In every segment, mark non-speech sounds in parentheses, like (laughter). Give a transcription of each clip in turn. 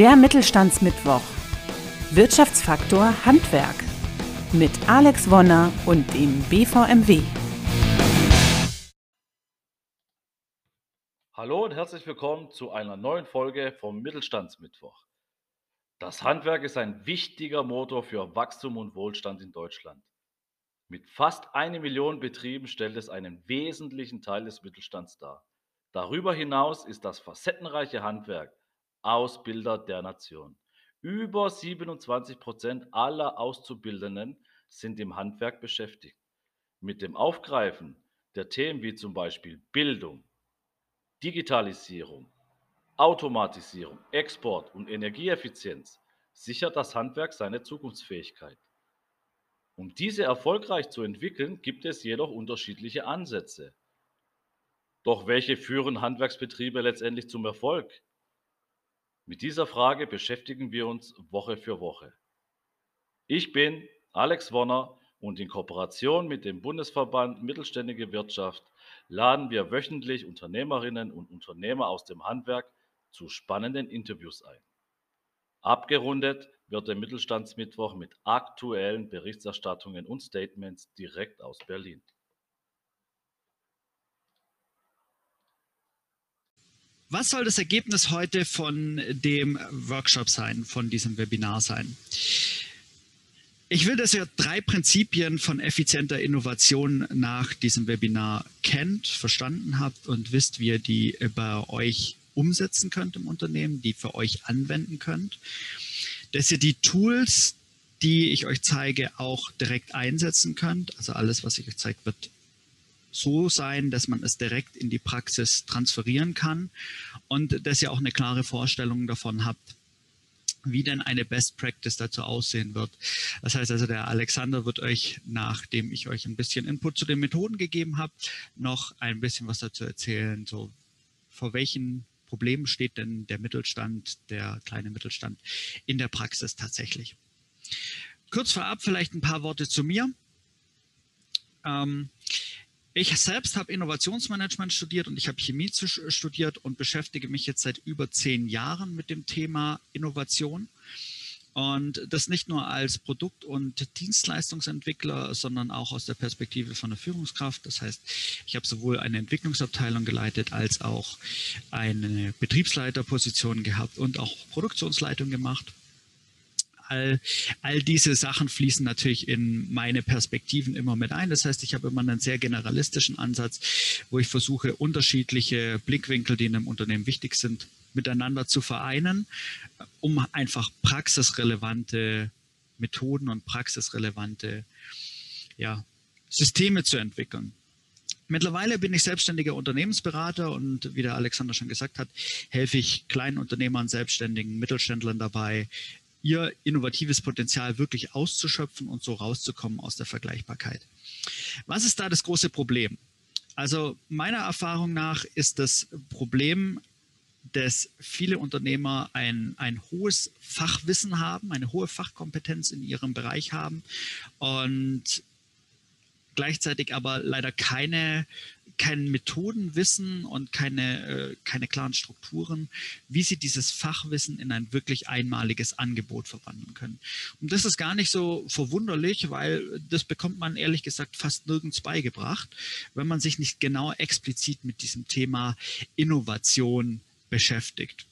Der Mittelstandsmittwoch. Wirtschaftsfaktor Handwerk. Mit Alex Wonner und dem BVMW. Hallo und herzlich willkommen zu einer neuen Folge vom Mittelstandsmittwoch. Das Handwerk ist ein wichtiger Motor für Wachstum und Wohlstand in Deutschland. Mit fast eine Million Betrieben stellt es einen wesentlichen Teil des Mittelstands dar. Darüber hinaus ist das facettenreiche Handwerk Ausbilder der Nation. Über 27 Prozent aller Auszubildenden sind im Handwerk beschäftigt. Mit dem Aufgreifen der Themen wie zum Beispiel Bildung, Digitalisierung, Automatisierung, Export und Energieeffizienz sichert das Handwerk seine Zukunftsfähigkeit. Um diese erfolgreich zu entwickeln, gibt es jedoch unterschiedliche Ansätze. Doch welche führen Handwerksbetriebe letztendlich zum Erfolg? Mit dieser Frage beschäftigen wir uns Woche für Woche. Ich bin Alex Wonner und in Kooperation mit dem Bundesverband Mittelständige Wirtschaft laden wir wöchentlich Unternehmerinnen und Unternehmer aus dem Handwerk zu spannenden Interviews ein. Abgerundet wird der Mittelstandsmittwoch mit aktuellen Berichterstattungen und Statements direkt aus Berlin. Was soll das Ergebnis heute von dem Workshop sein, von diesem Webinar sein? Ich will, dass ihr drei Prinzipien von effizienter Innovation nach diesem Webinar kennt, verstanden habt und wisst, wie ihr die bei euch umsetzen könnt im Unternehmen, die für euch anwenden könnt. Dass ihr die Tools, die ich euch zeige, auch direkt einsetzen könnt. Also alles, was ich euch zeige, wird so sein, dass man es direkt in die Praxis transferieren kann und dass ihr auch eine klare Vorstellung davon habt, wie denn eine Best Practice dazu aussehen wird. Das heißt also, der Alexander wird euch, nachdem ich euch ein bisschen Input zu den Methoden gegeben habe, noch ein bisschen was dazu erzählen, so vor welchen Problemen steht denn der Mittelstand, der kleine Mittelstand in der Praxis tatsächlich. Kurz vorab vielleicht ein paar Worte zu mir. Ähm, ich selbst habe Innovationsmanagement studiert und ich habe Chemie studiert und beschäftige mich jetzt seit über zehn Jahren mit dem Thema Innovation. Und das nicht nur als Produkt- und Dienstleistungsentwickler, sondern auch aus der Perspektive von der Führungskraft. Das heißt, ich habe sowohl eine Entwicklungsabteilung geleitet als auch eine Betriebsleiterposition gehabt und auch Produktionsleitung gemacht all, all diese Sachen fließen natürlich in meine Perspektiven immer mit ein. Das heißt, ich habe immer einen sehr generalistischen Ansatz, wo ich versuche, unterschiedliche Blickwinkel, die in einem Unternehmen wichtig sind, miteinander zu vereinen, um einfach praxisrelevante Methoden und praxisrelevante ja, Systeme zu entwickeln. Mittlerweile bin ich selbstständiger Unternehmensberater und wie der Alexander schon gesagt hat, helfe ich kleinen Unternehmern, Selbstständigen, Mittelständlern dabei, ihr innovatives Potenzial wirklich auszuschöpfen und so rauszukommen aus der Vergleichbarkeit. Was ist da das große Problem? Also meiner Erfahrung nach ist das Problem, dass viele Unternehmer ein, ein hohes Fachwissen haben, eine hohe Fachkompetenz in ihrem Bereich haben und gleichzeitig aber leider keine kein Methodenwissen und keine, äh, keine klaren Strukturen, wie sie dieses Fachwissen in ein wirklich einmaliges Angebot verwandeln können. Und das ist gar nicht so verwunderlich, weil das bekommt man ehrlich gesagt fast nirgends beigebracht, wenn man sich nicht genau explizit mit diesem Thema Innovation beschäftigt.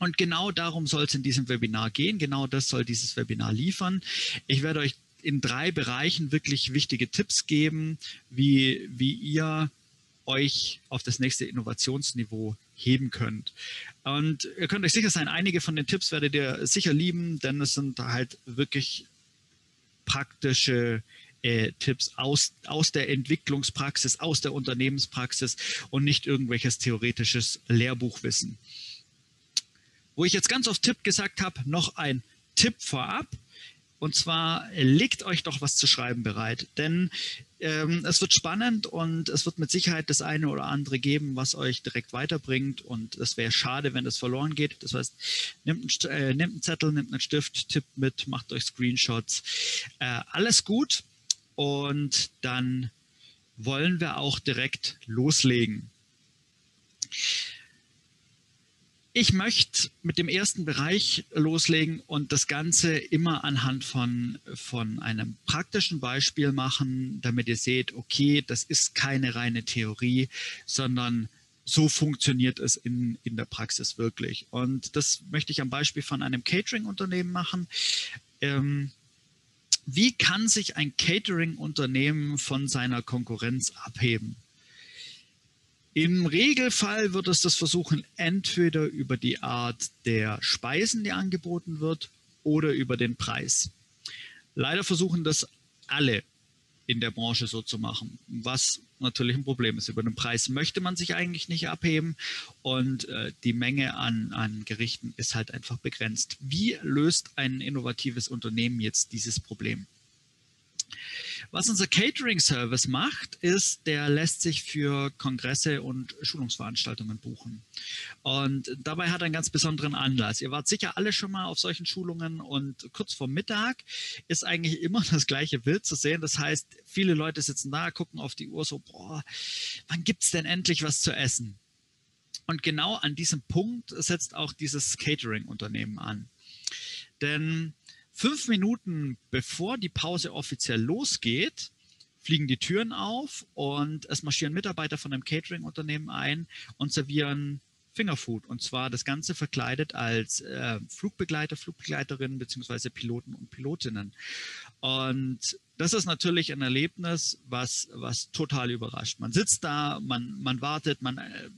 Und genau darum soll es in diesem Webinar gehen. Genau das soll dieses Webinar liefern. Ich werde euch in drei Bereichen wirklich wichtige Tipps geben, wie, wie ihr euch auf das nächste Innovationsniveau heben könnt. Und ihr könnt euch sicher sein, einige von den Tipps werdet ihr sicher lieben, denn es sind halt wirklich praktische äh, Tipps aus, aus der Entwicklungspraxis, aus der Unternehmenspraxis und nicht irgendwelches theoretisches Lehrbuchwissen. Wo ich jetzt ganz oft Tipp gesagt habe, noch ein Tipp vorab. Und zwar legt euch doch was zu schreiben bereit, denn ähm, es wird spannend und es wird mit Sicherheit das eine oder andere geben, was euch direkt weiterbringt. Und es wäre schade, wenn das verloren geht. Das heißt, nehmt, äh, nehmt einen Zettel, nehmt einen Stift, tippt mit, macht euch Screenshots. Äh, alles gut. Und dann wollen wir auch direkt loslegen. Ich möchte mit dem ersten Bereich loslegen und das Ganze immer anhand von, von einem praktischen Beispiel machen, damit ihr seht, okay, das ist keine reine Theorie, sondern so funktioniert es in, in der Praxis wirklich. Und das möchte ich am Beispiel von einem Catering-Unternehmen machen. Ähm, wie kann sich ein Catering-Unternehmen von seiner Konkurrenz abheben? Im Regelfall wird es das versuchen, entweder über die Art der Speisen, die angeboten wird, oder über den Preis. Leider versuchen das alle in der Branche so zu machen, was natürlich ein Problem ist. Über den Preis möchte man sich eigentlich nicht abheben und äh, die Menge an, an Gerichten ist halt einfach begrenzt. Wie löst ein innovatives Unternehmen jetzt dieses Problem? Was unser Catering-Service macht, ist, der lässt sich für Kongresse und Schulungsveranstaltungen buchen. Und dabei hat er einen ganz besonderen Anlass. Ihr wart sicher alle schon mal auf solchen Schulungen und kurz vor Mittag ist eigentlich immer (laughs) das gleiche Bild zu sehen. Das heißt, viele Leute sitzen da, gucken auf die Uhr so, boah, wann gibt es denn endlich was zu essen? Und genau an diesem Punkt setzt auch dieses Catering-Unternehmen an. Denn Fünf Minuten bevor die Pause offiziell losgeht, fliegen die Türen auf und es marschieren Mitarbeiter von einem Catering-Unternehmen ein und servieren Fingerfood. Und zwar das Ganze verkleidet als äh, Flugbegleiter, Flugbegleiterinnen beziehungsweise Piloten und Pilotinnen. Und das ist natürlich ein Erlebnis, was, was total überrascht. Man sitzt da, man, man wartet, man äh,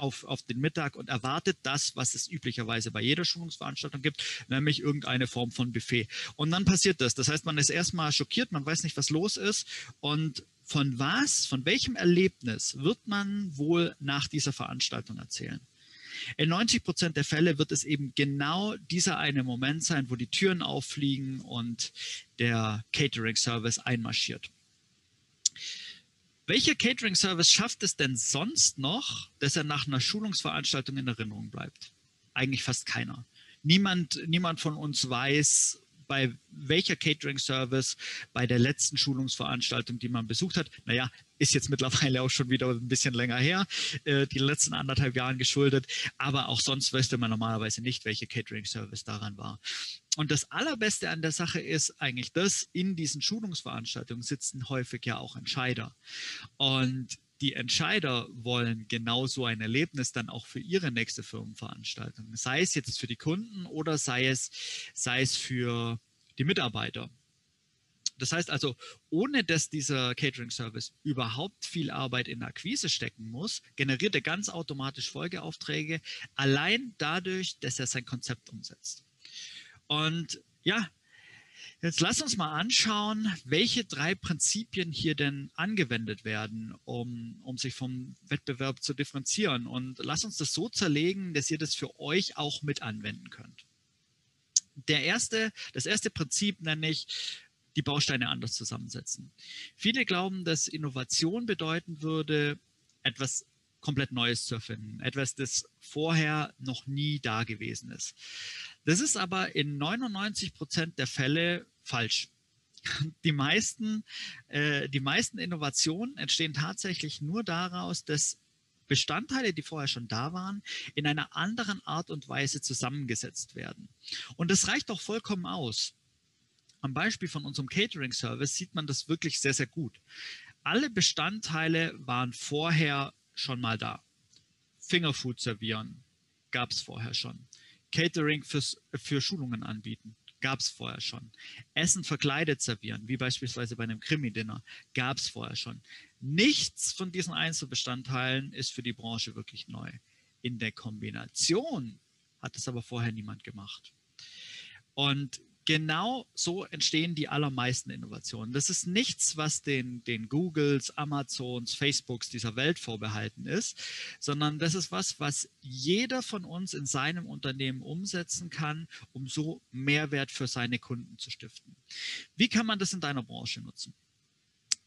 auf, auf den Mittag und erwartet das, was es üblicherweise bei jeder Schulungsveranstaltung gibt, nämlich irgendeine Form von Buffet. Und dann passiert das. Das heißt, man ist erstmal schockiert, man weiß nicht, was los ist und von was, von welchem Erlebnis wird man wohl nach dieser Veranstaltung erzählen? In 90 Prozent der Fälle wird es eben genau dieser eine Moment sein, wo die Türen auffliegen und der Catering-Service einmarschiert. Welcher Catering-Service schafft es denn sonst noch, dass er nach einer Schulungsveranstaltung in Erinnerung bleibt? Eigentlich fast keiner. Niemand, niemand von uns weiß, bei welcher Catering-Service bei der letzten Schulungsveranstaltung, die man besucht hat, naja, ist jetzt mittlerweile auch schon wieder ein bisschen länger her, äh, die letzten anderthalb Jahren geschuldet, aber auch sonst wüsste man normalerweise nicht, welche Catering-Service daran war. Und das Allerbeste an der Sache ist eigentlich das, in diesen Schulungsveranstaltungen sitzen häufig ja auch Entscheider. Und die Entscheider wollen genau so ein Erlebnis dann auch für ihre nächste Firmenveranstaltung. Sei es jetzt für die Kunden oder sei es, sei es für die Mitarbeiter. Das heißt also, ohne dass dieser Catering-Service überhaupt viel Arbeit in Akquise stecken muss, generiert er ganz automatisch Folgeaufträge, allein dadurch, dass er sein Konzept umsetzt. Und ja, jetzt lass uns mal anschauen, welche drei Prinzipien hier denn angewendet werden, um, um sich vom Wettbewerb zu differenzieren. Und lass uns das so zerlegen, dass ihr das für euch auch mit anwenden könnt. Der erste, das erste Prinzip nenne ich die Bausteine anders zusammensetzen. Viele glauben, dass Innovation bedeuten würde, etwas komplett Neues zu erfinden, etwas, das vorher noch nie da gewesen ist. Das ist aber in 99 Prozent der Fälle falsch. (laughs) Die meisten, äh, die meisten Innovationen entstehen tatsächlich nur daraus, dass Bestandteile, die vorher schon da waren, in einer anderen Art und Weise zusammengesetzt werden. Und das reicht doch vollkommen aus. Am Beispiel von unserem Catering-Service sieht man das wirklich sehr, sehr gut. Alle Bestandteile waren vorher schon mal da. Fingerfood servieren gab es vorher schon. Catering fürs, für Schulungen anbieten gab es vorher schon. Essen verkleidet servieren, wie beispielsweise bei einem Krimi-Dinner, gab es vorher schon. Nichts von diesen Einzelbestandteilen ist für die Branche wirklich neu. In der Kombination hat es aber vorher niemand gemacht. Und genau so entstehen die allermeisten Innovationen. Das ist nichts, was den, den Googles, Amazons, Facebooks dieser Welt vorbehalten ist, sondern das ist was, was jeder von uns in seinem Unternehmen umsetzen kann, um so Mehrwert für seine Kunden zu stiften. Wie kann man das in deiner Branche nutzen?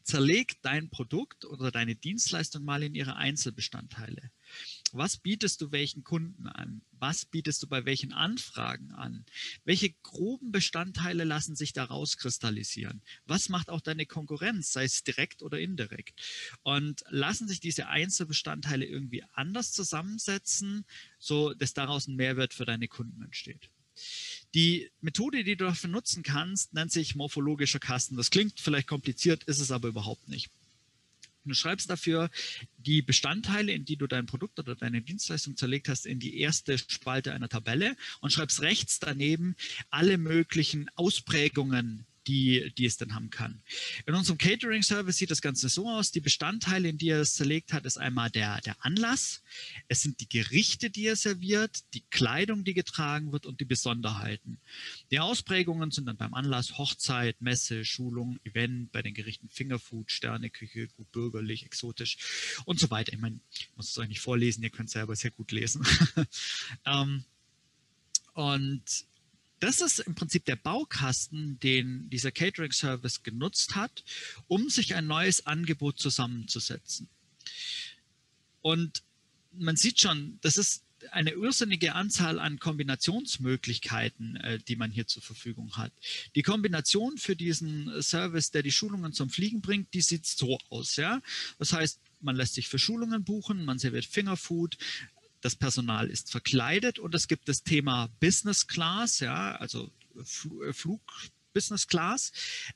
Zerleg dein Produkt oder deine Dienstleistung mal in ihre Einzelbestandteile. Was bietest du welchen Kunden an? Was bietest du bei welchen Anfragen an? Welche groben Bestandteile lassen sich da rauskristallisieren? Was macht auch deine Konkurrenz, sei es direkt oder indirekt? Und lassen sich diese Einzelbestandteile irgendwie anders zusammensetzen, so dass daraus ein Mehrwert für deine Kunden entsteht? Die Methode, die du dafür nutzen kannst, nennt sich morphologischer Kasten. Das klingt vielleicht kompliziert, ist es aber überhaupt nicht. Du schreibst dafür die Bestandteile, in die du dein Produkt oder deine Dienstleistung zerlegt hast, in die erste Spalte einer Tabelle und schreibst rechts daneben alle möglichen Ausprägungen die, die es dann haben kann. In unserem Catering-Service sieht das Ganze so aus. Die Bestandteile, in die er es zerlegt hat, ist einmal der, der Anlass. Es sind die Gerichte, die er serviert, die Kleidung, die getragen wird und die Besonderheiten. Die Ausprägungen sind dann beim Anlass Hochzeit, Messe, Schulung, Event, bei den Gerichten Fingerfood, Sterneküche, gut bürgerlich, exotisch und so weiter. Ich meine, ich muss es euch nicht vorlesen, ihr könnt es selber sehr gut lesen. (laughs) ähm, und das ist im Prinzip der Baukasten, den dieser Catering-Service genutzt hat, um sich ein neues Angebot zusammenzusetzen. Und man sieht schon, das ist eine irrsinnige Anzahl an Kombinationsmöglichkeiten, äh, die man hier zur Verfügung hat. Die Kombination für diesen Service, der die Schulungen zum Fliegen bringt, die sieht so aus. Ja? Das heißt, man lässt sich für Schulungen buchen, man serviert Fingerfood, das Personal ist verkleidet und es gibt das Thema Business Class, ja, also äh, Flug Business Class.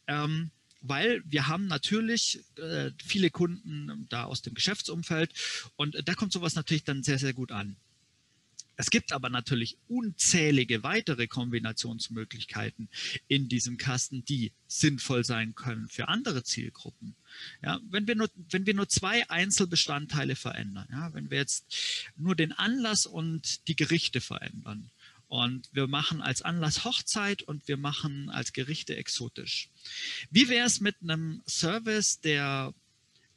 Ähm, weil wir haben natürlich äh, viele Kunden da aus dem Geschäftsumfeld und da kommt sowas natürlich dann sehr, sehr gut an. Es gibt aber natürlich unzählige weitere Kombinationsmöglichkeiten in diesem Kasten, die sinnvoll sein können für andere Zielgruppen. Ja, wenn, wir nur, wenn wir nur zwei Einzelbestandteile verändern, ja, wenn wir jetzt nur den Anlass und die Gerichte verändern und wir machen als Anlass Hochzeit und wir machen als Gerichte exotisch. Wie wäre es mit einem Service, der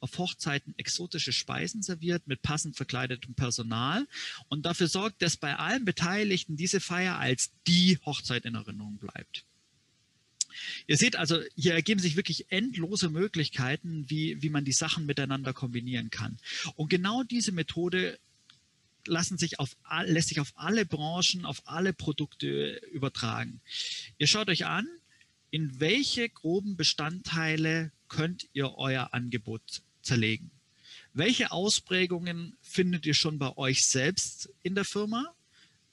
auf Hochzeiten exotische Speisen serviert mit passend verkleidetem Personal und dafür sorgt, dass bei allen Beteiligten diese Feier als die Hochzeit in Erinnerung bleibt. Ihr seht also, hier ergeben sich wirklich endlose Möglichkeiten, wie, wie man die Sachen miteinander kombinieren kann. Und genau diese Methode lassen sich auf, lässt sich auf alle Branchen, auf alle Produkte übertragen. Ihr schaut euch an, in welche groben Bestandteile könnt ihr euer Angebot zerlegen. Welche Ausprägungen findet ihr schon bei euch selbst in der Firma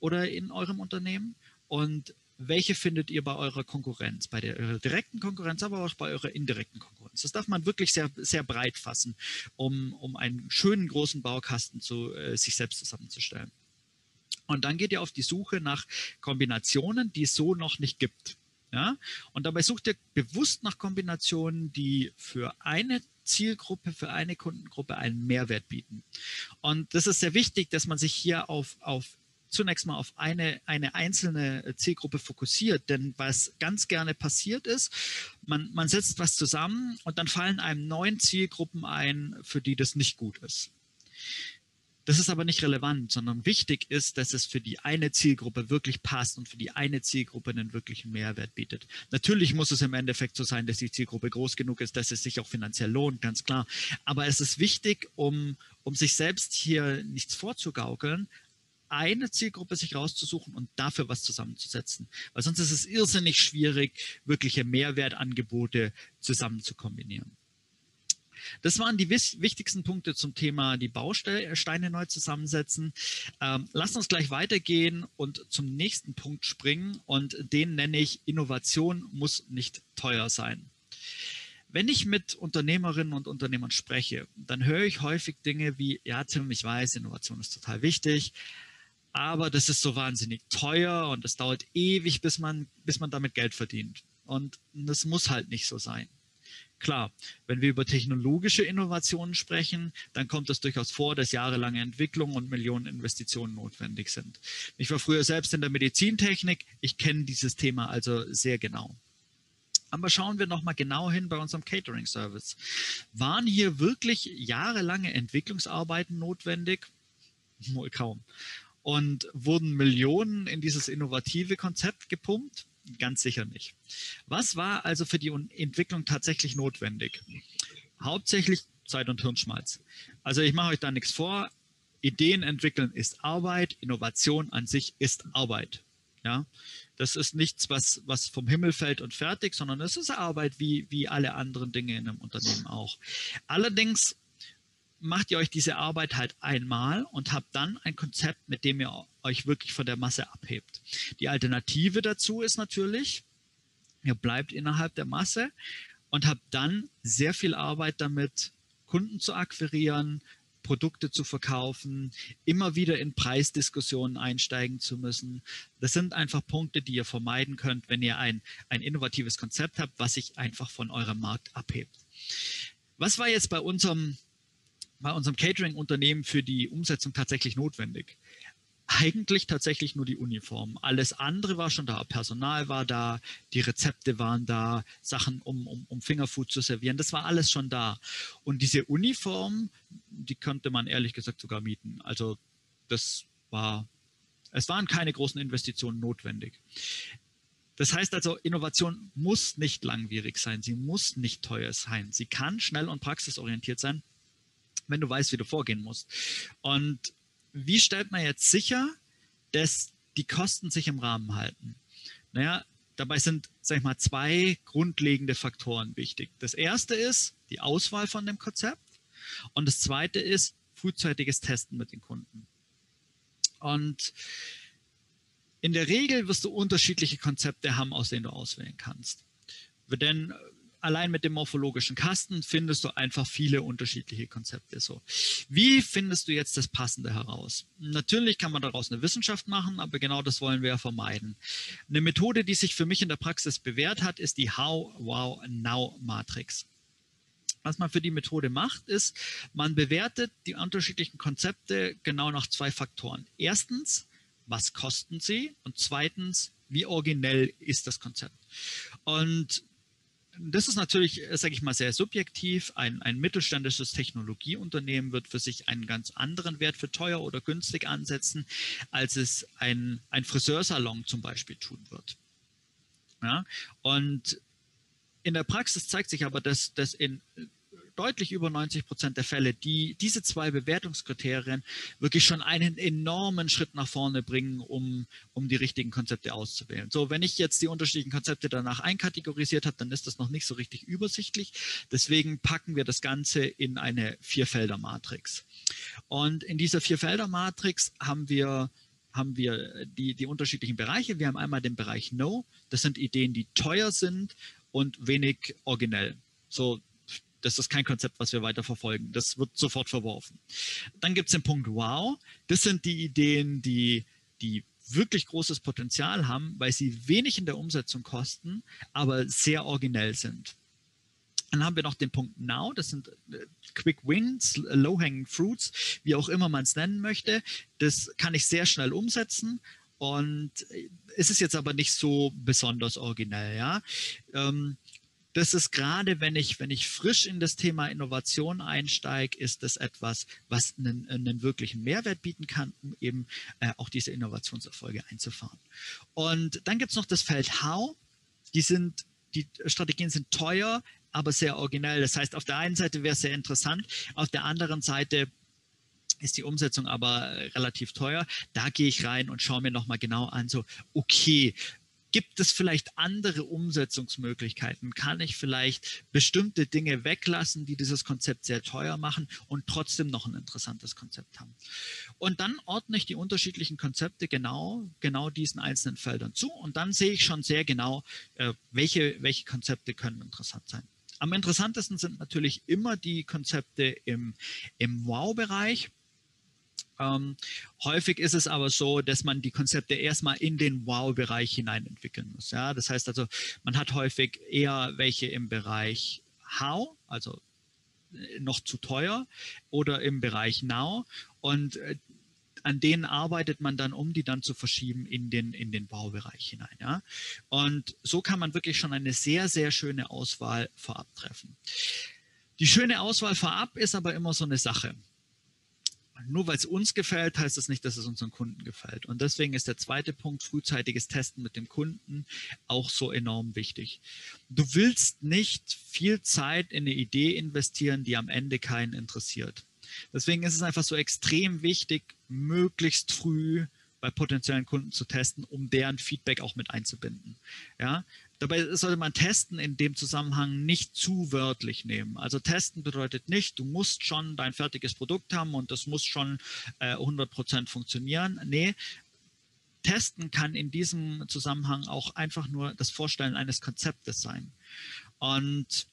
oder in eurem Unternehmen? Und welche findet ihr bei eurer Konkurrenz, bei der direkten Konkurrenz, aber auch bei eurer indirekten Konkurrenz? Das darf man wirklich sehr, sehr breit fassen, um, um einen schönen großen Baukasten zu äh, sich selbst zusammenzustellen. Und dann geht ihr auf die Suche nach Kombinationen, die es so noch nicht gibt. Ja? Und dabei sucht ihr bewusst nach Kombinationen, die für eine Zielgruppe, für eine Kundengruppe einen Mehrwert bieten. Und das ist sehr wichtig, dass man sich hier auf, auf zunächst mal auf eine, eine einzelne Zielgruppe fokussiert. Denn was ganz gerne passiert ist, man, man setzt was zusammen und dann fallen einem neun Zielgruppen ein, für die das nicht gut ist. Das ist aber nicht relevant, sondern wichtig ist, dass es für die eine Zielgruppe wirklich passt und für die eine Zielgruppe einen wirklichen Mehrwert bietet. Natürlich muss es im Endeffekt so sein, dass die Zielgruppe groß genug ist, dass es sich auch finanziell lohnt, ganz klar. Aber es ist wichtig, um, um sich selbst hier nichts vorzugaukeln, eine Zielgruppe sich rauszusuchen und dafür was zusammenzusetzen. Weil sonst ist es irrsinnig schwierig, wirkliche Mehrwertangebote zusammen zu kombinieren. Das waren die wichtigsten Punkte zum Thema die Bausteine neu zusammensetzen. Ähm, lasst uns gleich weitergehen und zum nächsten Punkt springen und den nenne ich Innovation muss nicht teuer sein. Wenn ich mit Unternehmerinnen und Unternehmern spreche, dann höre ich häufig Dinge wie, ja Tim, ich weiß, Innovation ist total wichtig, aber das ist so wahnsinnig teuer und es dauert ewig, bis man, bis man damit Geld verdient. Und das muss halt nicht so sein. Klar, wenn wir über technologische Innovationen sprechen, dann kommt es durchaus vor, dass jahrelange Entwicklung und Millionen Investitionen notwendig sind. Ich war früher selbst in der Medizintechnik, ich kenne dieses Thema also sehr genau. Aber schauen wir nochmal genau hin bei unserem Catering-Service. Waren hier wirklich jahrelange Entwicklungsarbeiten notwendig? Wohl kaum. Und wurden Millionen in dieses innovative Konzept gepumpt? Ganz sicher nicht. Was war also für die Entwicklung tatsächlich notwendig? hauptsächlich Zeit und Hirnschmalz. Also ich mache euch da nichts vor. Ideen entwickeln ist Arbeit, Innovation an sich ist Arbeit. Ja, das ist nichts, was, was vom Himmel fällt und fertig, sondern es ist Arbeit wie, wie alle anderen Dinge in einem Unternehmen auch. Allerdings macht ihr euch diese Arbeit halt einmal und habt dann ein Konzept, mit dem ihr euch wirklich von der Masse abhebt. Die Alternative dazu ist natürlich, ihr bleibt innerhalb der Masse und habt dann sehr viel Arbeit damit, Kunden zu akquirieren, Produkte zu verkaufen, immer wieder in Preisdiskussionen einsteigen zu müssen. Das sind einfach Punkte, die ihr vermeiden könnt, wenn ihr ein, ein innovatives Konzept habt, was sich einfach von eurem Markt abhebt. Was war jetzt bei unserem, bei unserem Catering-Unternehmen für die Umsetzung tatsächlich notwendig? eigentlich tatsächlich nur die Uniform. Alles andere war schon da. Personal war da, die Rezepte waren da, Sachen, um, um, um Fingerfood zu servieren. Das war alles schon da. Und diese Uniform, die konnte man ehrlich gesagt sogar mieten. Also das war, es waren keine großen Investitionen notwendig. Das heißt also, Innovation muss nicht langwierig sein, sie muss nicht teuer sein. Sie kann schnell und praxisorientiert sein, wenn du weißt, wie du vorgehen musst. Und wie stellt man jetzt sicher, dass die Kosten sich im Rahmen halten? Naja, dabei sind, sag ich mal, zwei grundlegende Faktoren wichtig. Das erste ist die Auswahl von dem Konzept und das zweite ist frühzeitiges Testen mit den Kunden. Und in der Regel wirst du unterschiedliche Konzepte haben, aus denen du auswählen kannst. Denn allein mit dem morphologischen Kasten findest du einfach viele unterschiedliche Konzepte. So, wie findest du jetzt das Passende heraus? Natürlich kann man daraus eine Wissenschaft machen, aber genau das wollen wir ja vermeiden. Eine Methode, die sich für mich in der Praxis bewährt hat, ist die How, Wow, Now Matrix. Was man für die Methode macht, ist, man bewertet die unterschiedlichen Konzepte genau nach zwei Faktoren. Erstens, was kosten sie? Und zweitens, wie originell ist das Konzept? Und das ist natürlich, sage ich mal, sehr subjektiv. Ein, ein mittelständisches Technologieunternehmen wird für sich einen ganz anderen Wert für teuer oder günstig ansetzen, als es ein, ein Friseursalon zum Beispiel tun wird. Ja? Und in der Praxis zeigt sich aber, dass, dass in deutlich über 90 Prozent der Fälle, die diese zwei Bewertungskriterien wirklich schon einen enormen Schritt nach vorne bringen, um, um die richtigen Konzepte auszuwählen. So, wenn ich jetzt die unterschiedlichen Konzepte danach einkategorisiert habe, dann ist das noch nicht so richtig übersichtlich. Deswegen packen wir das Ganze in eine Vierfelder-Matrix. Und in dieser Vierfelder-Matrix haben wir haben wir die, die unterschiedlichen Bereiche. Wir haben einmal den Bereich No, das sind Ideen, die teuer sind und wenig originell. So das ist kein Konzept, was wir weiter verfolgen. Das wird sofort verworfen. Dann gibt es den Punkt Wow. Das sind die Ideen, die, die wirklich großes Potenzial haben, weil sie wenig in der Umsetzung kosten, aber sehr originell sind. Dann haben wir noch den Punkt Now, das sind äh, Quick Wins, Low-Hanging Fruits, wie auch immer man es nennen möchte. Das kann ich sehr schnell umsetzen und äh, es ist jetzt aber nicht so besonders originell. Ja? Ähm, das ist gerade, wenn ich, wenn ich frisch in das Thema Innovation einsteige, ist das etwas, was einen, einen wirklichen Mehrwert bieten kann, um eben äh, auch diese Innovationserfolge einzufahren. Und dann gibt es noch das Feld How. Die sind, die Strategien sind teuer, aber sehr originell. Das heißt, auf der einen Seite wäre es sehr interessant, auf der anderen Seite ist die Umsetzung aber relativ teuer. Da gehe ich rein und schaue mir nochmal genau an, so, okay, Gibt es vielleicht andere Umsetzungsmöglichkeiten? Kann ich vielleicht bestimmte Dinge weglassen, die dieses Konzept sehr teuer machen und trotzdem noch ein interessantes Konzept haben? Und dann ordne ich die unterschiedlichen Konzepte genau, genau diesen einzelnen Feldern zu und dann sehe ich schon sehr genau, äh, welche, welche Konzepte können interessant sein. Am interessantesten sind natürlich immer die Konzepte im, im Wow-Bereich. Ähm, häufig ist es aber so, dass man die Konzepte erstmal in den Wow-Bereich hinein entwickeln muss. Ja? Das heißt also, man hat häufig eher welche im Bereich How, also äh, noch zu teuer, oder im Bereich Now. Und äh, an denen arbeitet man dann, um die dann zu verschieben in den, in den Baubereich hinein. Ja? Und so kann man wirklich schon eine sehr, sehr schöne Auswahl vorab treffen. Die schöne Auswahl vorab ist aber immer so eine Sache nur weil es uns gefällt, heißt das nicht, dass es unseren Kunden gefällt. Und deswegen ist der zweite Punkt, frühzeitiges Testen mit dem Kunden, auch so enorm wichtig. Du willst nicht viel Zeit in eine Idee investieren, die am Ende keinen interessiert. Deswegen ist es einfach so extrem wichtig, möglichst früh bei potenziellen Kunden zu testen, um deren Feedback auch mit einzubinden. Ja, Dabei sollte man testen in dem Zusammenhang nicht zu wörtlich nehmen. Also testen bedeutet nicht, du musst schon dein fertiges Produkt haben und das muss schon äh, 100% funktionieren. Nee, testen kann in diesem Zusammenhang auch einfach nur das Vorstellen eines Konzeptes sein. Und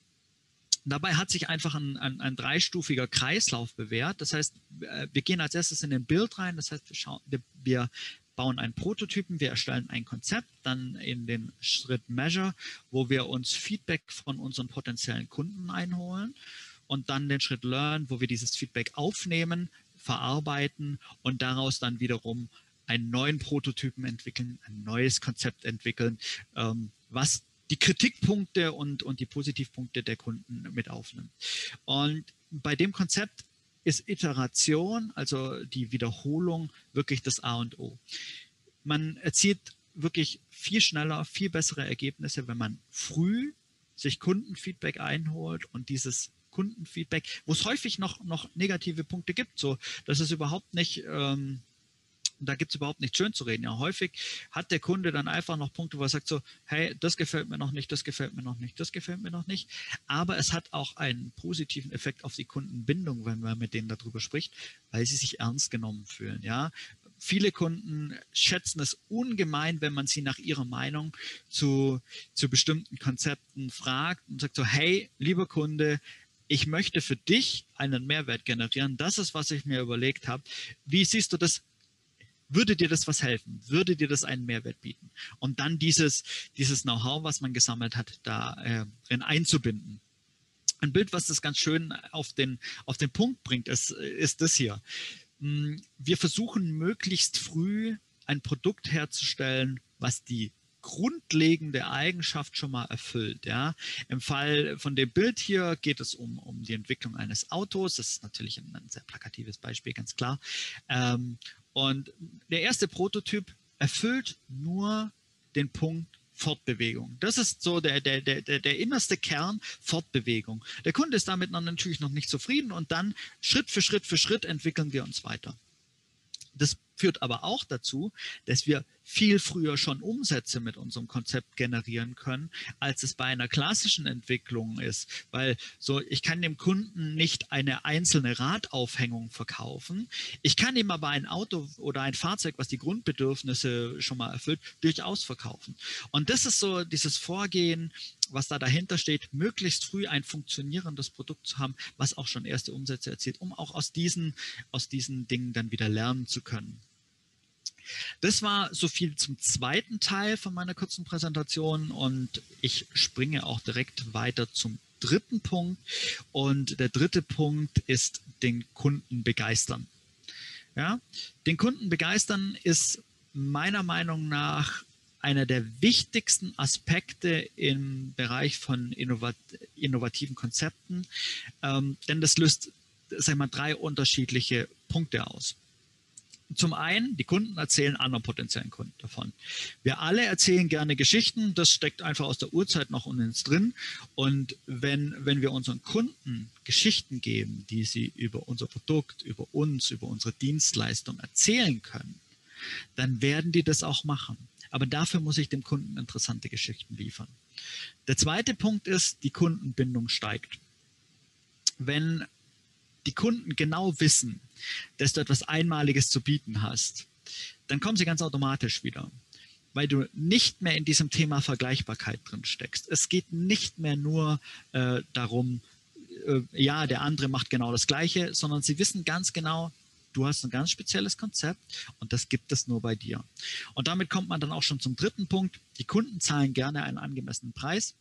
dabei hat sich einfach ein, ein, ein, dreistufiger Kreislauf bewährt. Das heißt, äh, wir gehen als erstes in den Bild rein. Das heißt, wir, schauen, wir, wir bauen einen Prototypen, wir erstellen ein Konzept, dann in den Schritt Measure, wo wir uns Feedback von unseren potenziellen Kunden einholen und dann den Schritt Learn, wo wir dieses Feedback aufnehmen, verarbeiten und daraus dann wiederum einen neuen Prototypen entwickeln, ein neues Konzept entwickeln, ähm, was die Kritikpunkte und, und die Positivpunkte der Kunden mit aufnimmt. Und bei dem Konzept ist Iteration, also die Wiederholung, wirklich das A und O. Man erzielt wirklich viel schneller, viel bessere Ergebnisse, wenn man früh sich Kundenfeedback einholt und dieses Kundenfeedback, wo es häufig noch, noch negative Punkte gibt, so dass es überhaupt nicht ähm, da gibt es überhaupt nichts schön zu reden. Ja, häufig hat der Kunde dann einfach noch Punkte, wo er sagt so, hey, das gefällt mir noch nicht, das gefällt mir noch nicht, das gefällt mir noch nicht. Aber es hat auch einen positiven Effekt auf die Kundenbindung, wenn man mit denen darüber spricht, weil sie sich ernst genommen fühlen. Ja, viele Kunden schätzen es ungemein, wenn man sie nach ihrer Meinung zu, zu bestimmten Konzepten fragt und sagt so, hey, lieber Kunde, ich möchte für dich einen Mehrwert generieren. Das ist, was ich mir überlegt habe. Wie siehst du das? Würde dir das was helfen? Würde dir das einen Mehrwert bieten? Und dann dieses, dieses Know-how, was man gesammelt hat, da äh, einzubinden. Ein Bild, was das ganz schön auf den, auf den Punkt bringt, ist, ist das hier. Hm, wir versuchen möglichst früh ein Produkt herzustellen, was die grundlegende Eigenschaft schon mal erfüllt. Ja. Im Fall von dem Bild hier geht es um, um die Entwicklung eines Autos. Das ist natürlich ein, ein sehr plakatives Beispiel, ganz klar. Ähm, und der erste Prototyp erfüllt nur den Punkt Fortbewegung. Das ist so der, der, der, der innerste Kern Fortbewegung. Der Kunde ist damit natürlich noch nicht zufrieden und dann Schritt für Schritt für Schritt entwickeln wir uns weiter. Das führt aber auch dazu, dass wir viel früher schon Umsätze mit unserem Konzept generieren können, als es bei einer klassischen Entwicklung ist. Weil so, ich kann dem Kunden nicht eine einzelne Radaufhängung verkaufen. Ich kann ihm aber ein Auto oder ein Fahrzeug, was die Grundbedürfnisse schon mal erfüllt, durchaus verkaufen. Und das ist so dieses Vorgehen, was da dahinter steht, möglichst früh ein funktionierendes Produkt zu haben, was auch schon erste Umsätze erzielt, um auch aus diesen, aus diesen Dingen dann wieder lernen zu können. Das war so viel zum zweiten Teil von meiner kurzen Präsentation und ich springe auch direkt weiter zum dritten Punkt. Und der dritte Punkt ist den Kunden begeistern. Ja, den Kunden begeistern ist meiner Meinung nach einer der wichtigsten Aspekte im Bereich von innovat innovativen Konzepten, ähm, denn das löst, sag mal, drei unterschiedliche Punkte aus. Zum einen, die Kunden erzählen anderen potenziellen Kunden davon. Wir alle erzählen gerne Geschichten, das steckt einfach aus der Urzeit noch in uns drin. Und wenn, wenn wir unseren Kunden Geschichten geben, die sie über unser Produkt, über uns, über unsere Dienstleistung erzählen können, dann werden die das auch machen. Aber dafür muss ich dem Kunden interessante Geschichten liefern. Der zweite Punkt ist, die Kundenbindung steigt. Wenn die Kunden genau wissen, dass du etwas Einmaliges zu bieten hast, dann kommen sie ganz automatisch wieder, weil du nicht mehr in diesem Thema Vergleichbarkeit drin steckst. Es geht nicht mehr nur äh, darum, äh, ja, der andere macht genau das Gleiche, sondern sie wissen ganz genau, du hast ein ganz spezielles Konzept und das gibt es nur bei dir. Und damit kommt man dann auch schon zum dritten Punkt. Die Kunden zahlen gerne einen angemessenen Preis.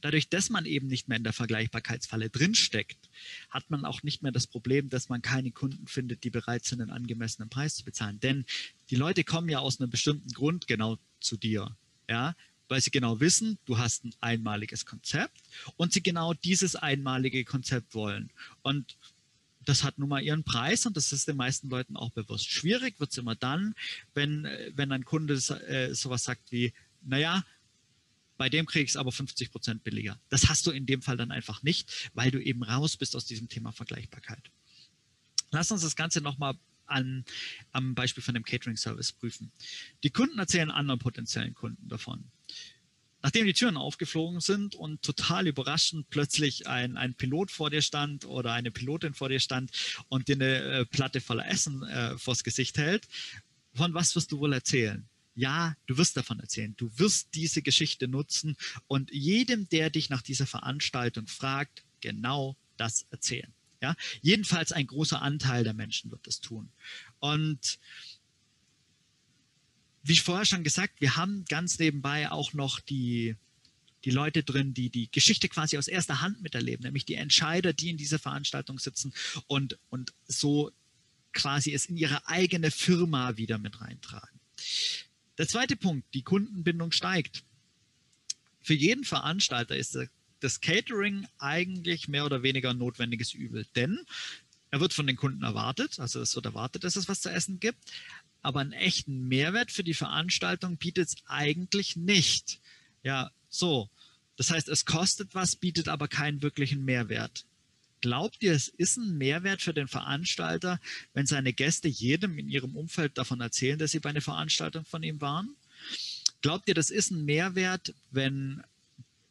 Dadurch, dass man eben nicht mehr in der Vergleichbarkeitsfalle drinsteckt, hat man auch nicht mehr das Problem, dass man keine Kunden findet, die bereit sind, einen angemessenen Preis zu bezahlen. Denn die Leute kommen ja aus einem bestimmten Grund genau zu dir. Ja, weil sie genau wissen, du hast ein einmaliges Konzept und sie genau dieses einmalige Konzept wollen. Und das hat nun mal ihren Preis und das ist den meisten Leuten auch bewusst. Schwierig wird es immer dann, wenn, wenn ein Kunde äh, sowas sagt wie, naja, bei dem kriege ich es aber 50 Prozent billiger. Das hast du in dem Fall dann einfach nicht, weil du eben raus bist aus diesem Thema Vergleichbarkeit. Lass uns das Ganze nochmal an, am Beispiel von dem Catering-Service prüfen. Die Kunden erzählen anderen potenziellen Kunden davon. Nachdem die Türen aufgeflogen sind und total überraschend plötzlich ein, ein Pilot vor dir stand oder eine Pilotin vor dir stand und dir eine äh, Platte voller Essen äh, vors Gesicht hält, von was wirst du wohl erzählen? Ja, du wirst davon erzählen. Du wirst diese Geschichte nutzen und jedem, der dich nach dieser Veranstaltung fragt, genau das erzählen. Ja, jedenfalls ein großer Anteil der Menschen wird das tun. Und wie vorher schon gesagt, wir haben ganz nebenbei auch noch die, die Leute drin, die die Geschichte quasi aus erster Hand miterleben, nämlich die Entscheider, die in dieser Veranstaltung sitzen und, und so quasi es in ihre eigene Firma wieder mit reintragen. Der zweite Punkt, die Kundenbindung steigt. Für jeden Veranstalter ist das Catering eigentlich mehr oder weniger ein notwendiges Übel, denn er wird von den Kunden erwartet, also es wird erwartet, dass es was zu essen gibt, aber einen echten Mehrwert für die Veranstaltung bietet es eigentlich nicht. Ja, so. Das heißt, es kostet was, bietet aber keinen wirklichen Mehrwert. Glaubt ihr, es ist ein Mehrwert für den Veranstalter, wenn seine Gäste jedem in ihrem Umfeld davon erzählen, dass sie bei einer Veranstaltung von ihm waren? Glaubt ihr, das ist ein Mehrwert, wenn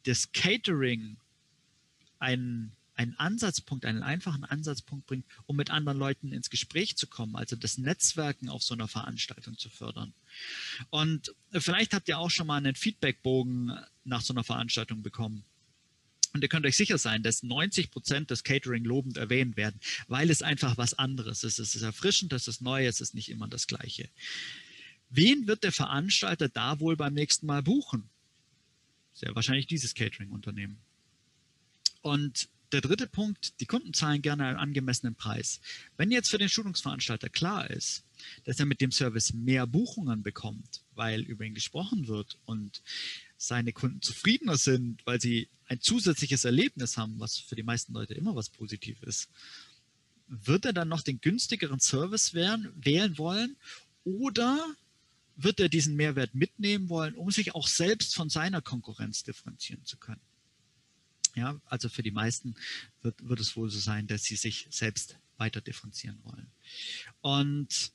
das Catering ein einen Ansatzpunkt, einen einfachen Ansatzpunkt bringt, um mit anderen Leuten ins Gespräch zu kommen, also das Netzwerken auf so einer Veranstaltung zu fördern. Und vielleicht habt ihr auch schon mal einen Feedbackbogen nach so einer Veranstaltung bekommen. Und ihr könnt euch sicher sein, dass 90 Prozent des Catering lobend erwähnt werden, weil es einfach was anderes ist. Es ist erfrischend, es ist neu, es ist nicht immer das Gleiche. Wen wird der Veranstalter da wohl beim nächsten Mal buchen? Sehr wahrscheinlich dieses Catering-Unternehmen. Und der dritte Punkt, die Kunden zahlen gerne einen angemessenen Preis. Wenn jetzt für den Schulungsveranstalter klar ist, dass er mit dem Service mehr Buchungen bekommt, weil über ihn gesprochen wird und seine Kunden zufriedener sind, weil sie ein zusätzliches Erlebnis haben, was für die meisten Leute immer was Positives ist, wird er dann noch den günstigeren Service wählen, wählen wollen oder wird er diesen Mehrwert mitnehmen wollen, um sich auch selbst von seiner Konkurrenz differenzieren zu können? Ja, also für die meisten wird, wird es wohl so sein, dass sie sich selbst weiter differenzieren wollen. Und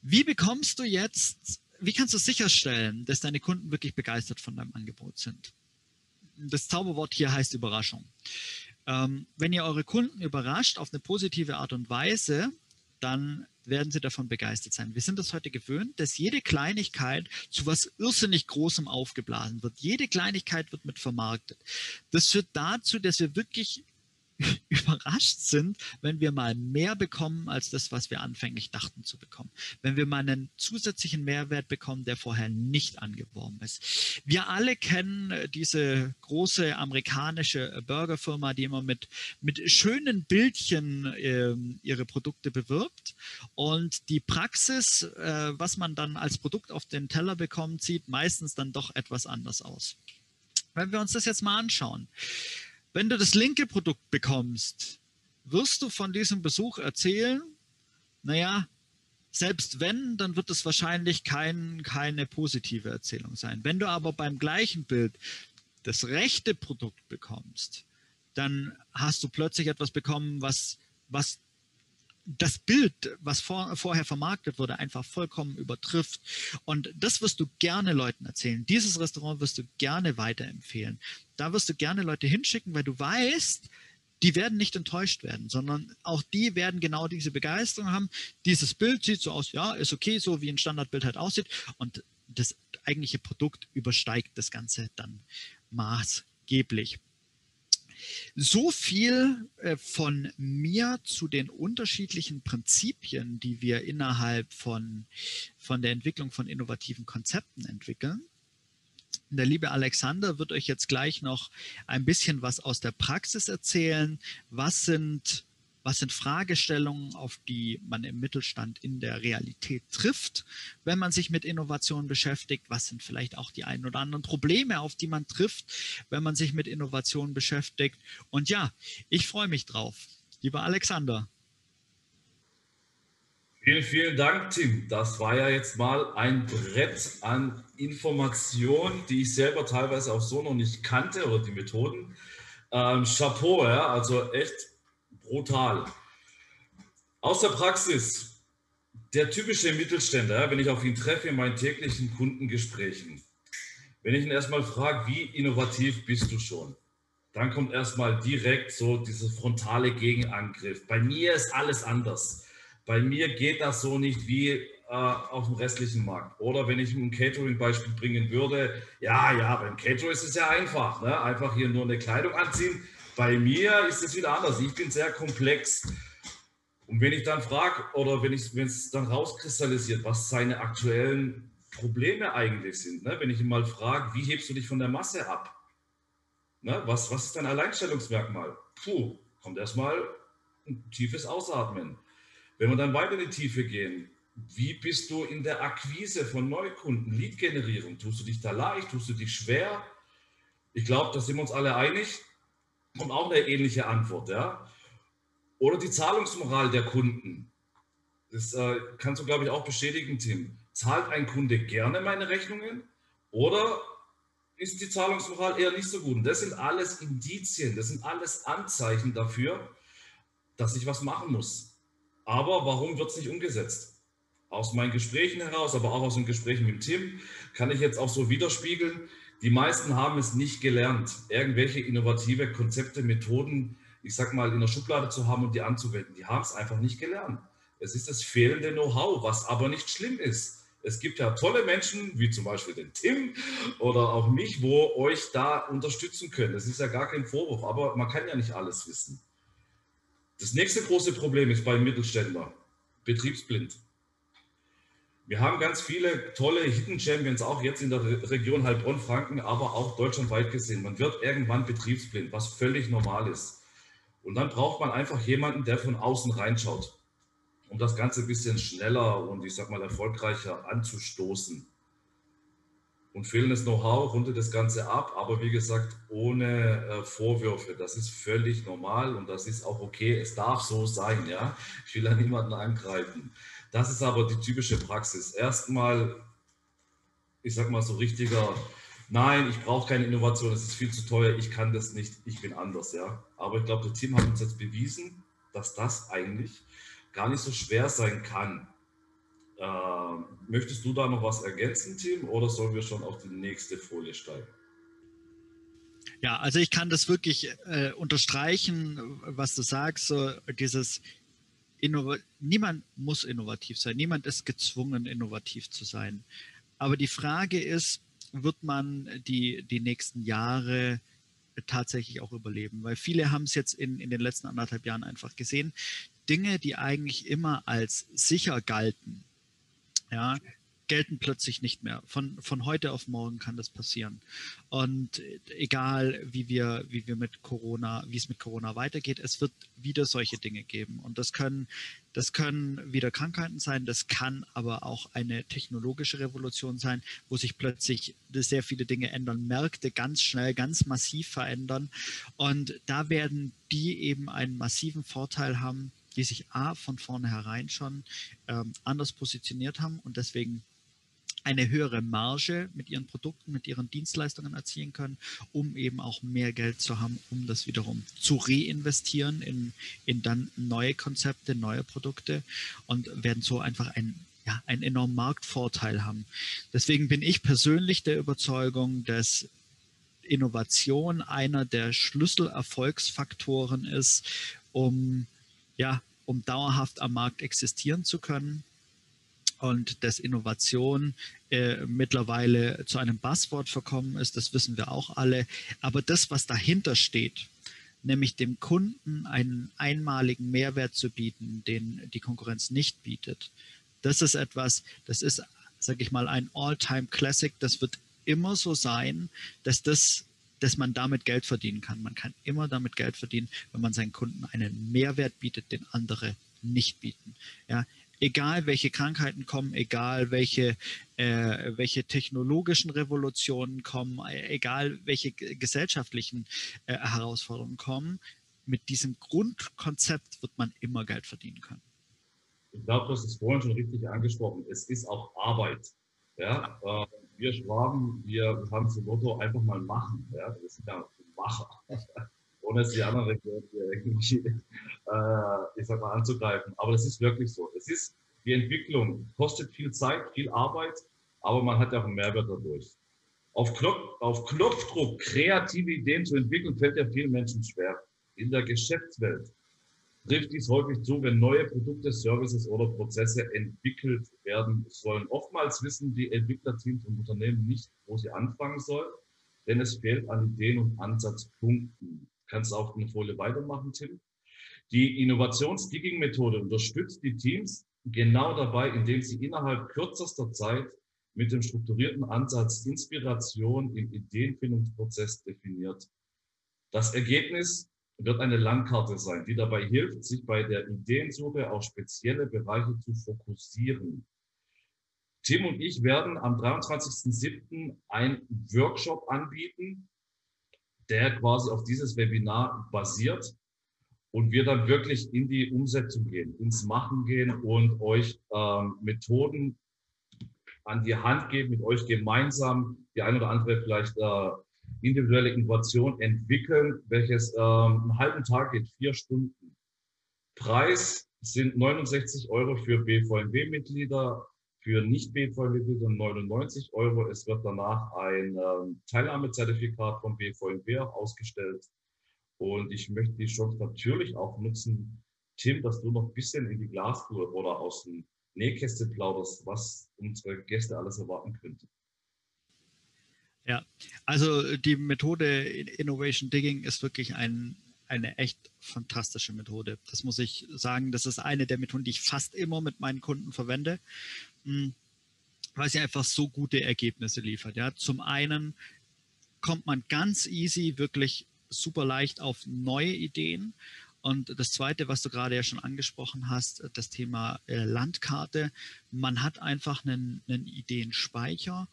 wie bekommst du jetzt, wie kannst du sicherstellen, dass deine Kunden wirklich begeistert von deinem Angebot sind? Das Zauberwort hier heißt Überraschung. Ähm, wenn ihr eure Kunden überrascht auf eine positive Art und Weise, dann werden sie davon begeistert sein. Wir sind das heute gewöhnt, dass jede Kleinigkeit zu was irrsinnig Großem aufgeblasen wird. Jede Kleinigkeit wird mit vermarktet. Das führt dazu, dass wir wirklich (laughs) überrascht sind, wenn wir mal mehr bekommen als das, was wir anfänglich dachten zu bekommen. Wenn wir mal einen zusätzlichen Mehrwert bekommen, der vorher nicht angeworben ist. Wir alle kennen äh, diese große amerikanische äh, Burgerfirma, die immer mit, mit schönen Bildchen äh, ihre Produkte bewirbt. Und die Praxis, äh, was man dann als Produkt auf den Teller bekommt, sieht meistens dann doch etwas anders aus. Wenn wir uns das jetzt mal anschauen. Wenn du das linke Produkt bekommst, wirst du von diesem Besuch erzählen, naja, selbst wenn, dann wird es wahrscheinlich kein, keine positive Erzählung sein. Wenn du aber beim gleichen Bild das rechte Produkt bekommst, dann hast du plötzlich etwas bekommen, was, was das Bild, was vor, vorher vermarktet wurde, einfach vollkommen übertrifft. Und das wirst du gerne Leuten erzählen. Dieses Restaurant wirst du gerne weiterempfehlen. Da wirst du gerne Leute hinschicken, weil du weißt, die werden nicht enttäuscht werden, sondern auch die werden genau diese Begeisterung haben. Dieses Bild sieht so aus, ja, ist okay, so wie ein Standardbild halt aussieht. Und das eigentliche Produkt übersteigt das Ganze dann maßgeblich. So viel äh, von mir zu den unterschiedlichen Prinzipien, die wir innerhalb von, von der Entwicklung von innovativen Konzepten entwickeln. Der liebe Alexander wird euch jetzt gleich noch ein bisschen was aus der Praxis erzählen. Was sind was sind Fragestellungen, auf die man im Mittelstand in der Realität trifft, wenn man sich mit Innovation beschäftigt? Was sind vielleicht auch die ein oder anderen Probleme, auf die man trifft, wenn man sich mit Innovation beschäftigt? Und ja, ich freue mich drauf. Lieber Alexander. Vielen, vielen Dank, Tim. Das war ja jetzt mal ein Brett an Informationen, die ich selber teilweise auch so noch nicht kannte oder die Methoden. Ähm, Chapeau, ja, also echt brutal. Aus der Praxis, der typische Mittelständler, wenn ich auf ihn treffe in meinen täglichen Kundengesprächen, wenn ich ihn erstmal frage, wie innovativ bist du schon? Dann kommt erstmal direkt so dieser frontale Gegenangriff. Bei mir ist alles anders. Bei mir geht das so nicht wie äh, auf dem restlichen Markt. Oder wenn ich ein Catering-Beispiel bringen würde, ja, ja, beim Catering ist es ja einfach. Ne? Einfach hier nur eine Kleidung anziehen. Bei mir ist es wieder anders. Ich bin sehr komplex. Und wenn ich dann frage, oder wenn es dann rauskristallisiert, was seine aktuellen Probleme eigentlich sind, ne? wenn ich ihn mal frage, wie hebst du dich von der Masse ab? Ne? Was, was ist dein Alleinstellungsmerkmal? Puh, kommt erstmal ein tiefes Ausatmen. Wenn wir dann weiter in die Tiefe gehen, wie bist du in der Akquise von Neukunden, Lead-Generierung? Tust du dich da leicht? Tust du dich schwer? Ich glaube, da sind wir uns alle einig. Kommt auch eine ähnliche Antwort. Ja? Oder die Zahlungsmoral der Kunden. Das äh, kannst du, glaube ich, auch bestätigen, Tim. Zahlt ein Kunde gerne meine Rechnungen oder ist die Zahlungsmoral eher nicht so gut? Und das sind alles Indizien, das sind alles Anzeichen dafür, dass ich was machen muss. Aber warum wird es nicht umgesetzt? Aus meinen Gesprächen heraus, aber auch aus den Gesprächen mit Tim, kann ich jetzt auch so widerspiegeln, die meisten haben es nicht gelernt, irgendwelche innovative Konzepte, Methoden, ich sag mal, in der Schublade zu haben und die anzuwenden. Die haben es einfach nicht gelernt. Es ist das fehlende Know-how, was aber nicht schlimm ist. Es gibt ja tolle Menschen, wie zum Beispiel den Tim oder auch mich, wo euch da unterstützen können. Das ist ja gar kein Vorwurf, aber man kann ja nicht alles wissen. Das nächste große Problem ist beim Mittelständler, betriebsblind. Wir haben ganz viele tolle Hidden Champions, auch jetzt in der Region Heilbronn-Franken, aber auch deutschlandweit gesehen. Man wird irgendwann betriebsblind, was völlig normal ist. Und dann braucht man einfach jemanden, der von außen reinschaut, um das Ganze ein bisschen schneller und ich sag mal erfolgreicher anzustoßen und fehlendes Know-how rundet das Ganze ab, aber wie gesagt, ohne äh, Vorwürfe. Das ist völlig normal und das ist auch okay. Es darf so sein, ja. Ich will da niemanden angreifen. Das ist aber die typische Praxis. Erstmal, ich sag mal so richtiger, nein, ich brauche keine Innovation, es ist viel zu teuer, ich kann das nicht, ich bin anders, ja. Aber ich glaube, der Team hat uns jetzt bewiesen, dass das eigentlich gar nicht so schwer sein kann. Ähm, möchtest du da noch was ergänzen, Tim, oder sollen wir schon auf die nächste Folie steigen? Ja, also ich kann das wirklich äh, unterstreichen, was du sagst, so dieses Niemand muss innovativ sein, niemand ist gezwungen, innovativ zu sein. Aber die Frage ist, wird man die, die nächsten Jahre tatsächlich auch überleben? Weil viele haben es jetzt in, in den letzten anderthalb Jahren einfach gesehen. Dinge, die eigentlich immer als sicher galten, ja, gelten plötzlich nicht mehr. Von, von heute auf morgen kann das passieren. Und egal, wie wir, wie wir mit Corona, wie es mit Corona weitergeht, es wird wieder solche Dinge geben. Und das können, das können wieder Krankheiten sein, das kann aber auch eine technologische Revolution sein, wo sich plötzlich sehr viele Dinge ändern, Märkte ganz schnell, ganz massiv verändern. Und da werden die eben einen massiven Vorteil haben, die sich A von vornherein schon ähm, anders positioniert haben und deswegen eine höhere Marge mit ihren Produkten, mit ihren Dienstleistungen erzielen können, um eben auch mehr Geld zu haben, um das wiederum zu reinvestieren in, in dann neue Konzepte, neue Produkte und werden so einfach ein ja, einen enormen Marktvorteil haben. Deswegen bin ich persönlich der Überzeugung, dass Innovation einer der Schlüsselerfolgsfaktoren ist, um ja, um dauerhaft am Markt existieren zu können und dass Innovation äh, mittlerweile zu einem Buzzword verkommen ist, das wissen wir auch alle. Aber das, was dahinter steht, nämlich dem Kunden einen einmaligen Mehrwert zu bieten, den die Konkurrenz nicht bietet, das ist etwas, das ist, sage ich mal, ein All-Time-Classic. Das wird immer so sein, dass das dass man damit Geld verdienen kann. Man kann immer damit Geld verdienen, wenn man seinen Kunden einen Mehrwert bietet, den andere nicht bieten. Ja, egal welche Krankheiten kommen, egal welche, äh, welche technologischen Revolutionen kommen, egal welche gesellschaftlichen äh, Herausforderungen kommen, mit diesem Grundkonzept wird man immer Geld verdienen können. Ich glaube, du hast es vorhin schon richtig angesprochen. Es ist auch Arbeit. Ja, äh, wir Schwaben, wir haben zum Motto einfach mal machen. Ja, wir sind ja Macher. (laughs) Ohne es die anderen Regionen irgendwie, äh, ich sag mal, anzugreifen. Aber das ist wirklich so. Es ist die Entwicklung, kostet viel Zeit, viel Arbeit, aber man hat ja auch einen Mehrwert dadurch. Auf, Knopf, auf Knopfdruck kreative Ideen zu entwickeln, fällt ja vielen Menschen schwer. In der Geschäftswelt trifft dies häufig zu, wenn neue Produkte, Services oder Prozesse entwickelt werden sollen. Oftmals wissen die Entwicklerteams und Unternehmen nicht, wo sie anfangen sollen, denn es fehlt an Ideen und Ansatzpunkten. Kannst auch eine Folie weitermachen, Tim? Die Innovations-Digging-Methode unterstützt die Teams genau dabei, indem sie innerhalb kürzester Zeit mit dem strukturierten Ansatz Inspiration im Ideenfindungsprozess definiert. Das Ergebnis wird eine Landkarte sein, die dabei hilft, sich bei der Ideensuche auf spezielle Bereiche zu fokussieren. Tim und ich werden am 23.07. einen Workshop anbieten, der quasi auf dieses Webinar basiert und wir dann wirklich in die Umsetzung gehen, ins Machen gehen und euch ähm, Methoden an die Hand geben, mit euch gemeinsam die ein oder andere vielleicht äh, individuelle Innovation entwickeln, welches ähm, einen halben Tag geht, vier Stunden. Preis sind 69 Euro für BVMW-Mitglieder, für Nicht-BVMW-Mitglieder 99 Euro. Es wird danach ein ähm, Teilnahmezertifikat vom BVMW ausgestellt. Und ich möchte die Chance natürlich auch nutzen, Tim, dass du noch ein bisschen in die Glaskugel oder aus dem Nähkästchen plauderst, was unsere Gäste alles erwarten könnte. Ja, also die Methode Innovation Digging ist wirklich ein, eine echt fantastische Methode. Das muss ich sagen. Das ist eine der Methoden, die ich fast immer mit meinen Kunden verwende, hm, weil sie einfach so gute Ergebnisse liefert. Ja, zum einen kommt man ganz easy, wirklich super leicht auf neue Ideen. Und das Zweite, was du gerade ja schon angesprochen hast, das Thema äh, Landkarte. Man hat einfach einen, einen Ideenspeicher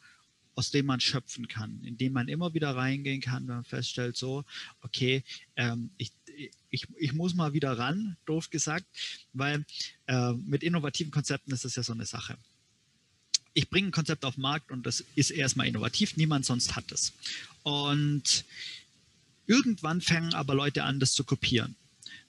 aus dem man schöpfen kann, in dem man immer wieder reingehen kann, wenn man feststellt, so, okay, ähm, ich, ich, ich muss mal wieder ran, doof gesagt, weil äh, mit innovativen Konzepten ist das ja so eine Sache. Ich bringe ein Konzept auf den Markt und das ist erstmal innovativ, niemand sonst hat es. Und irgendwann fangen aber Leute an, das zu kopieren.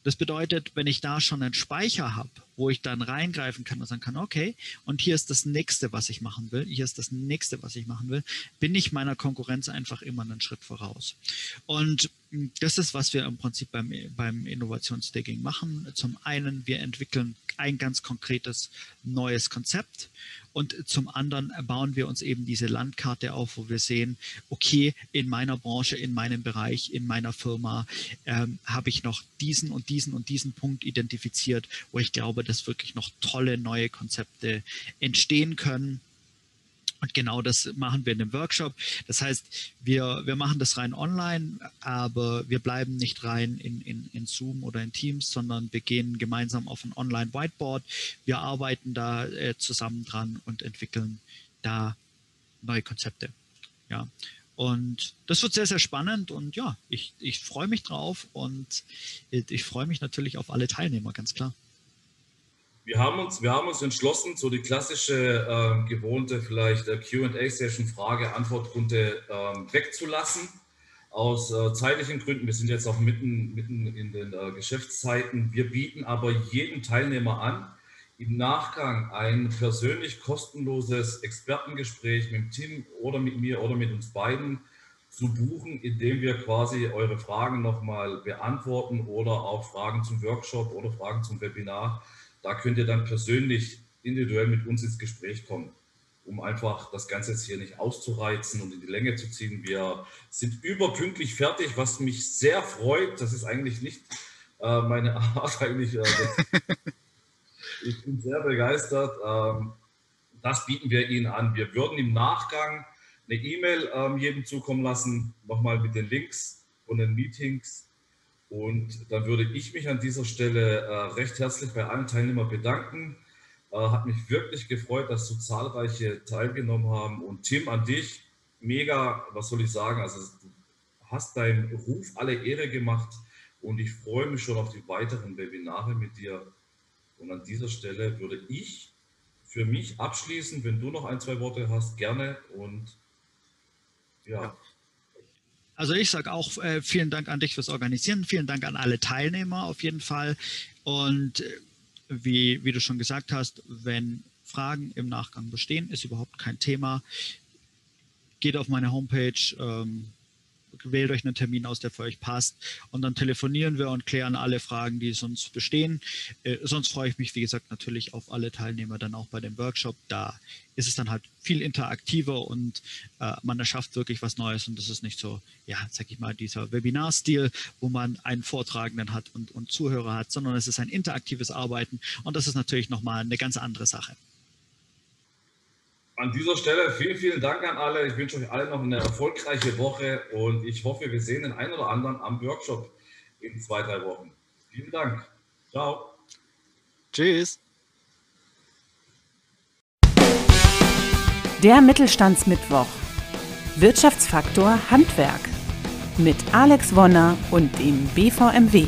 Das bedeutet, wenn ich da schon einen Speicher habe, wo ich dann reingreifen kann und sagen kann, okay, und hier ist das nächste, was ich machen will, hier ist das nächste, was ich machen will, bin ich meiner Konkurrenz einfach immer einen Schritt voraus. Und das ist, was wir im Prinzip beim, beim Innovationsdigging machen. Zum einen, wir entwickeln ein ganz konkretes neues Konzept und zum anderen bauen wir uns eben diese Landkarte auf, wo wir sehen, okay, in meiner Branche, in meinem Bereich, in meiner Firma ähm, habe ich noch diesen und diesen und diesen Punkt identifiziert, wo ich glaube, dass wirklich noch tolle neue Konzepte entstehen können und genau das machen wir in dem Workshop. Das heißt, wir, wir machen das rein online, aber wir bleiben nicht rein in, in, in Zoom oder in Teams, sondern wir gehen gemeinsam auf ein Online-Whiteboard. Wir arbeiten da äh, zusammen dran und entwickeln da neue Konzepte. Ja. Und das wird sehr, sehr spannend und ja, ich, ich freue mich drauf und ich freue mich natürlich auf alle Teilnehmer, ganz klar wir haben uns, wir haben uns entschlossen, so die klassische äh, gewohnte vielleicht äh, QA-Session, Frage-Antwort-Runde äh, wegzulassen. Aus äh, zeitlichen Gründen, wir sind jetzt auch mitten, mitten in den äh, Geschäftszeiten. Wir bieten aber jedem Teilnehmer an, im Nachgang ein persönlich kostenloses Expertengespräch mit Team oder mit mir oder mit uns beiden zu buchen, indem wir quasi eure Fragen nochmal beantworten oder auch Fragen zum Workshop oder Fragen zum Webinar da könnt ihr dann persönlich individuell mit uns ins Gespräch kommen, um einfach das Ganze jetzt hier nicht auszureizen und in die Länge zu ziehen. Wir sind überpünktlich fertig, was mich sehr freut. Das ist eigentlich nicht äh, meine (laughs) Art, eigentlich. Äh, (laughs) ich bin sehr begeistert. Ähm, das bieten wir Ihnen an. Wir würden im Nachgang eine E-Mail ähm, jedem zukommen lassen, nochmal mit den Links von den Meetings und dann würde ich mich an dieser Stelle äh, recht herzlich bei allen Teilnehmern bedanken. Äh, hat mich wirklich gefreut, dass so zahlreiche teilgenommen haben. Und Tim, an dich, mega, was soll ich sagen? Also, du hast deinem Ruf alle Ehre gemacht. und ich freue mich schon auf die weiteren Webinare mit dir. Und an dieser Stelle würde ich für mich abschließen, wenn du noch ein, zwei Worte hast, gerne und ja. ja. Also ich sage auch äh, vielen Dank an dich fürs Organisieren, vielen Dank an alle Teilnehmer auf jeden Fall. Und äh, wie, wie du schon gesagt hast, wenn Fragen im Nachgang bestehen, ist überhaupt kein Thema. Geht auf meine Homepage, ähm, wählt euch einen Termin aus, der für euch passt und dann telefonieren wir und klären alle Fragen, die sonst bestehen. Äh, sonst freue ich mich, wie gesagt, natürlich auf alle Teilnehmer dann auch bei dem Workshop. Da ist es dann halt viel interaktiver und äh, man erschafft wirklich was Neues und das ist nicht so, ja, sag ich mal, dieser Webinar-Stil, wo man einen Vortragenden hat und, und Zuhörer hat, sondern es ist ein interaktives Arbeiten und das ist natürlich nochmal eine ganz andere Sache. An dieser Stelle vielen, vielen Dank an alle. Ich wünsche euch allen noch eine erfolgreiche Woche und ich hoffe, wir sehen den einen oder anderen am Workshop in zwei, drei Wochen. Vielen Dank. Ciao. Tschüss. Der Mittelstandsmittwoch. Wirtschaftsfaktor Handwerk mit Alex Wonner und dem BVMW.